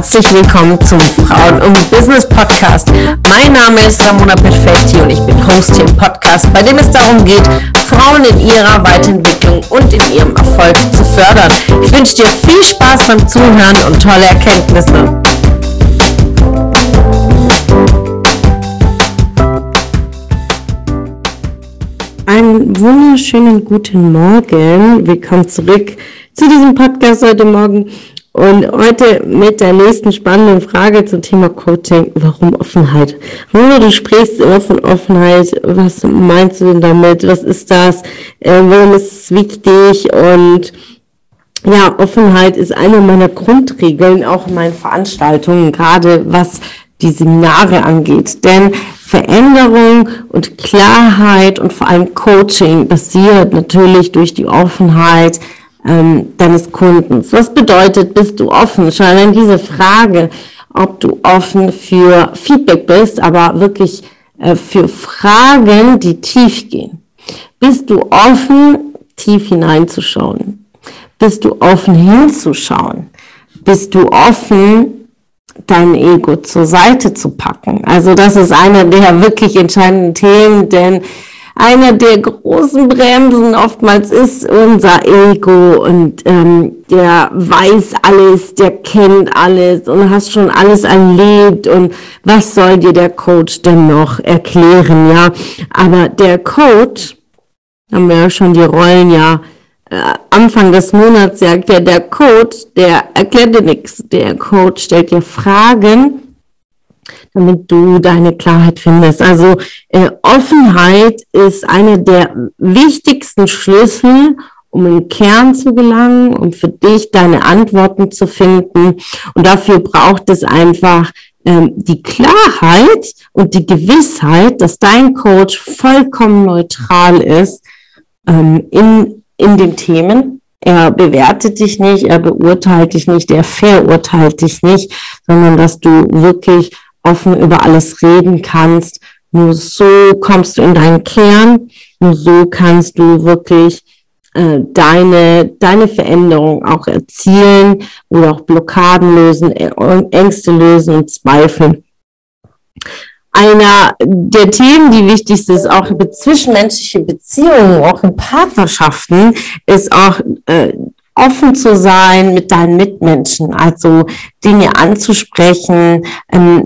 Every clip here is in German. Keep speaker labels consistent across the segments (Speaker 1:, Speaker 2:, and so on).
Speaker 1: herzlich willkommen zum Frauen und Business Podcast. Mein Name ist Ramona Perfetti und ich bin Host hier im Podcast, bei dem es darum geht, Frauen in ihrer Weiterentwicklung und in ihrem Erfolg zu fördern. Ich wünsche dir viel Spaß beim Zuhören und tolle Erkenntnisse. Einen wunderschönen guten Morgen. Willkommen zurück zu diesem Podcast heute Morgen. Und heute mit der nächsten spannenden Frage zum Thema Coaching. Warum Offenheit? Runa, du sprichst immer von Offenheit. Was meinst du denn damit? Was ist das? Äh, warum ist es wichtig? Und ja, Offenheit ist eine meiner Grundregeln, auch in meinen Veranstaltungen, gerade was die Seminare angeht. Denn Veränderung und Klarheit und vor allem Coaching basiert natürlich durch die Offenheit ähm, deines Kundens. Was bedeutet, bist du offen? Schon allein diese Frage, ob du offen für Feedback bist, aber wirklich äh, für Fragen, die tief gehen. Bist du offen, tief hineinzuschauen? Bist du offen hinzuschauen? Bist du offen, dein Ego zur Seite zu packen? Also das ist einer der wirklich entscheidenden Themen, denn einer der großen Bremsen oftmals ist unser Ego und ähm, der weiß alles, der kennt alles und hast schon alles erlebt und was soll dir der Coach denn noch erklären, ja? Aber der Coach, haben wir ja schon die Rollen ja äh, Anfang des Monats ja der Coach, der erklärt dir nichts. Der Coach stellt dir Fragen damit du deine Klarheit findest. Also äh, Offenheit ist einer der wichtigsten Schlüssel, um den Kern zu gelangen, um für dich deine Antworten zu finden. Und dafür braucht es einfach ähm, die Klarheit und die Gewissheit, dass dein Coach vollkommen neutral ist ähm, in, in den Themen. Er bewertet dich nicht, er beurteilt dich nicht, er verurteilt dich nicht, sondern dass du wirklich offen über alles reden kannst. Nur so kommst du in deinen Kern. Nur so kannst du wirklich äh, deine, deine Veränderung auch erzielen oder auch Blockaden lösen, Ängste lösen und Zweifel. Einer der Themen, die wichtig ist, auch zwischenmenschliche Beziehungen, auch in Partnerschaften, ist auch äh, offen zu sein mit deinen Mitmenschen, also Dinge anzusprechen, ähm,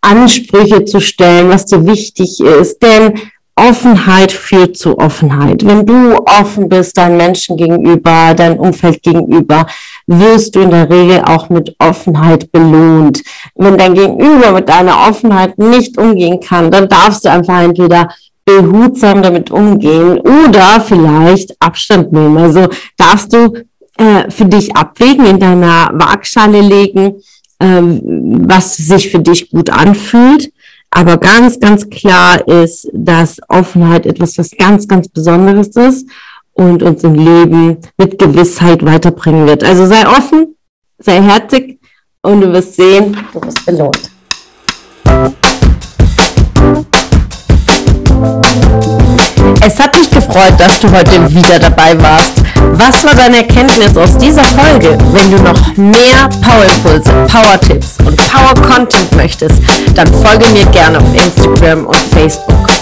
Speaker 1: Ansprüche zu stellen, was dir wichtig ist. Denn Offenheit führt zu Offenheit. Wenn du offen bist deinen Menschen gegenüber, dein Umfeld gegenüber, wirst du in der Regel auch mit Offenheit belohnt. Wenn dein Gegenüber mit deiner Offenheit nicht umgehen kann, dann darfst du einfach entweder behutsam damit umgehen oder vielleicht Abstand nehmen. Also darfst du äh, für dich abwägen, in deiner Waagschale legen, ähm, was sich für dich gut anfühlt. Aber ganz, ganz klar ist, dass Offenheit etwas, was ganz, ganz Besonderes ist und uns im Leben mit Gewissheit weiterbringen wird. Also sei offen, sei herzig und du wirst sehen, du wirst belohnt. Es hat mich gefreut, dass du heute wieder dabei warst. Was war deine Erkenntnis aus dieser Folge? Wenn du noch mehr Power-Impulse, Power-Tipps und Power-Content möchtest, dann folge mir gerne auf Instagram und Facebook.